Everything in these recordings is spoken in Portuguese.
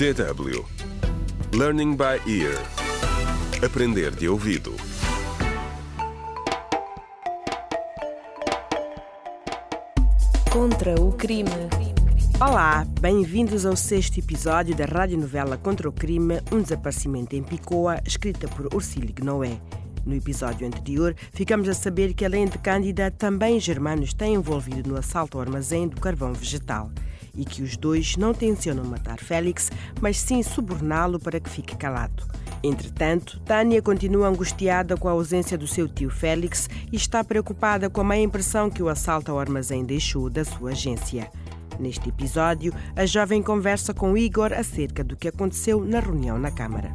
DW Learning by Ear Aprender de ouvido Contra o crime. Olá, bem-vindos ao sexto episódio da radionovela Contra o Crime, um desaparecimento em Picoa, escrita por Ursílio Noé. No episódio anterior, ficamos a saber que, além de Cândida, também Germano está envolvido no assalto ao armazém do carvão vegetal e que os dois não tencionam matar Félix, mas sim suborná-lo para que fique calado. Entretanto, Tânia continua angustiada com a ausência do seu tio Félix e está preocupada com a má impressão que o assalto ao armazém deixou da sua agência. Neste episódio, a jovem conversa com Igor acerca do que aconteceu na reunião na Câmara.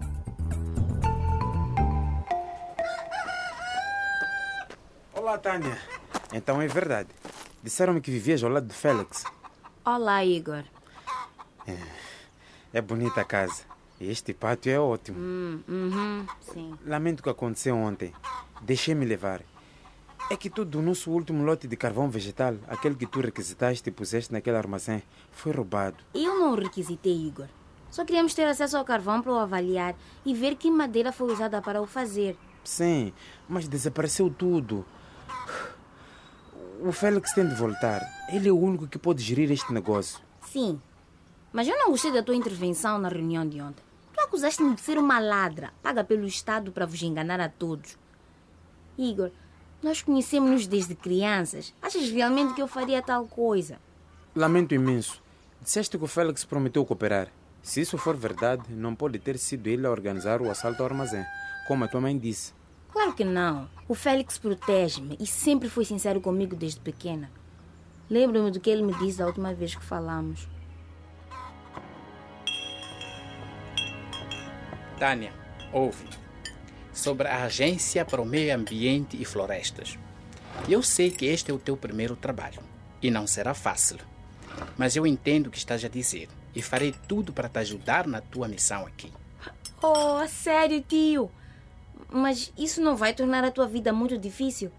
Olá, Tânia. Então é verdade. Disseram-me que vivias ao lado de Félix. Olá, Igor. É bonita a casa. Este pátio é ótimo. Hum, uhum, sim. Lamento o que aconteceu ontem. Deixei-me levar. É que todo o nosso último lote de carvão vegetal, aquele que tu requisitaste e puseste naquele armazém, foi roubado. Eu não requisitei, Igor. Só queríamos ter acesso ao carvão para o avaliar e ver que madeira foi usada para o fazer. Sim, mas desapareceu tudo. O Félix tem de voltar. Ele é o único que pode gerir este negócio. Sim. Mas eu não gostei da tua intervenção na reunião de ontem. Tu acusaste-me de ser uma ladra, paga pelo Estado para vos enganar a todos. Igor, nós conhecemos-nos desde crianças. Achas realmente que eu faria tal coisa? Lamento imenso. Disseste que o Félix prometeu cooperar. Se isso for verdade, não pode ter sido ele a organizar o assalto ao armazém, como a tua mãe disse. Claro que não. O Félix protege-me e sempre foi sincero comigo desde pequena. Lembro-me do que ele me disse da última vez que falamos. Tânia, ouve. Sobre a Agência para o Meio Ambiente e Florestas. Eu sei que este é o teu primeiro trabalho e não será fácil. Mas eu entendo o que estás a dizer e farei tudo para te ajudar na tua missão aqui. Oh, sério, tio? Mas isso não vai tornar a tua vida muito difícil?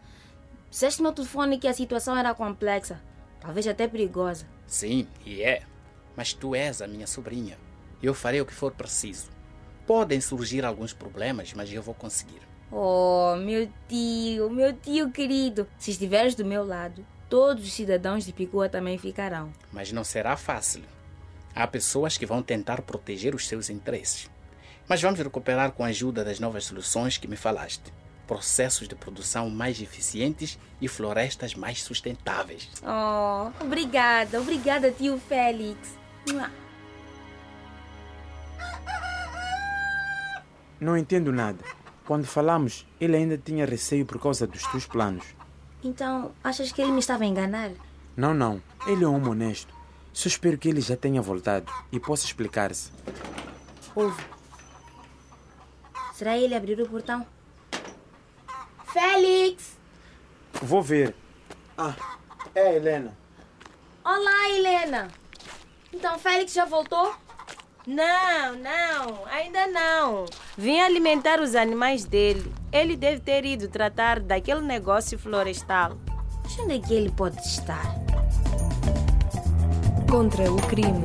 Disseste no telefone que a situação era complexa, talvez até perigosa. Sim, e é. Mas tu és a minha sobrinha. Eu farei o que for preciso. Podem surgir alguns problemas, mas eu vou conseguir. Oh, meu tio, meu tio querido. Se estiveres do meu lado, todos os cidadãos de Picoa também ficarão. Mas não será fácil. Há pessoas que vão tentar proteger os seus interesses. Mas vamos recuperar com a ajuda das novas soluções que me falaste. Processos de produção mais eficientes e florestas mais sustentáveis. Oh, obrigada, obrigada, tio Félix. Não entendo nada. Quando falamos, ele ainda tinha receio por causa dos teus planos. Então, achas que ele me estava a enganar? Não, não. Ele é um homem honesto. Só espero que ele já tenha voltado e possa explicar-se. Ouve. Será ele abrir o portão? Félix! Vou ver. Ah, é a Helena. Olá, Helena! Então, Félix já voltou? Não, não, ainda não. Vim alimentar os animais dele. Ele deve ter ido tratar daquele negócio florestal. Mas onde é que ele pode estar? Contra o crime.